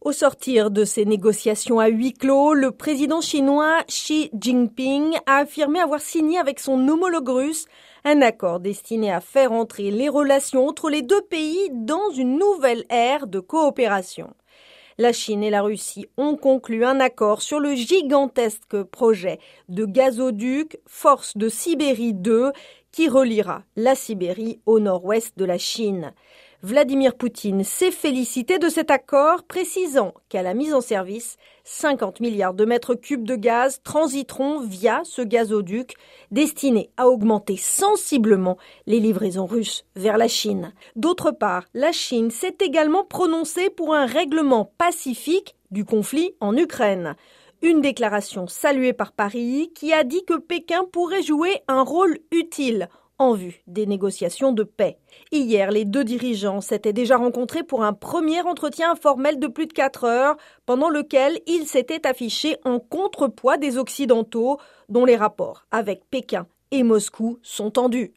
Au sortir de ces négociations à huis clos, le président chinois Xi Jinping a affirmé avoir signé avec son homologue russe un accord destiné à faire entrer les relations entre les deux pays dans une nouvelle ère de coopération. La Chine et la Russie ont conclu un accord sur le gigantesque projet de gazoduc Force de Sibérie 2 qui reliera la Sibérie au nord-ouest de la Chine. Vladimir Poutine s'est félicité de cet accord, précisant qu'à la mise en service, 50 milliards de mètres cubes de gaz transiteront via ce gazoduc destiné à augmenter sensiblement les livraisons russes vers la Chine. D'autre part, la Chine s'est également prononcée pour un règlement pacifique du conflit en Ukraine. Une déclaration saluée par Paris qui a dit que Pékin pourrait jouer un rôle utile en vue des négociations de paix. Hier, les deux dirigeants s'étaient déjà rencontrés pour un premier entretien informel de plus de quatre heures, pendant lequel ils s'étaient affichés en contrepoids des Occidentaux, dont les rapports avec Pékin et Moscou sont tendus.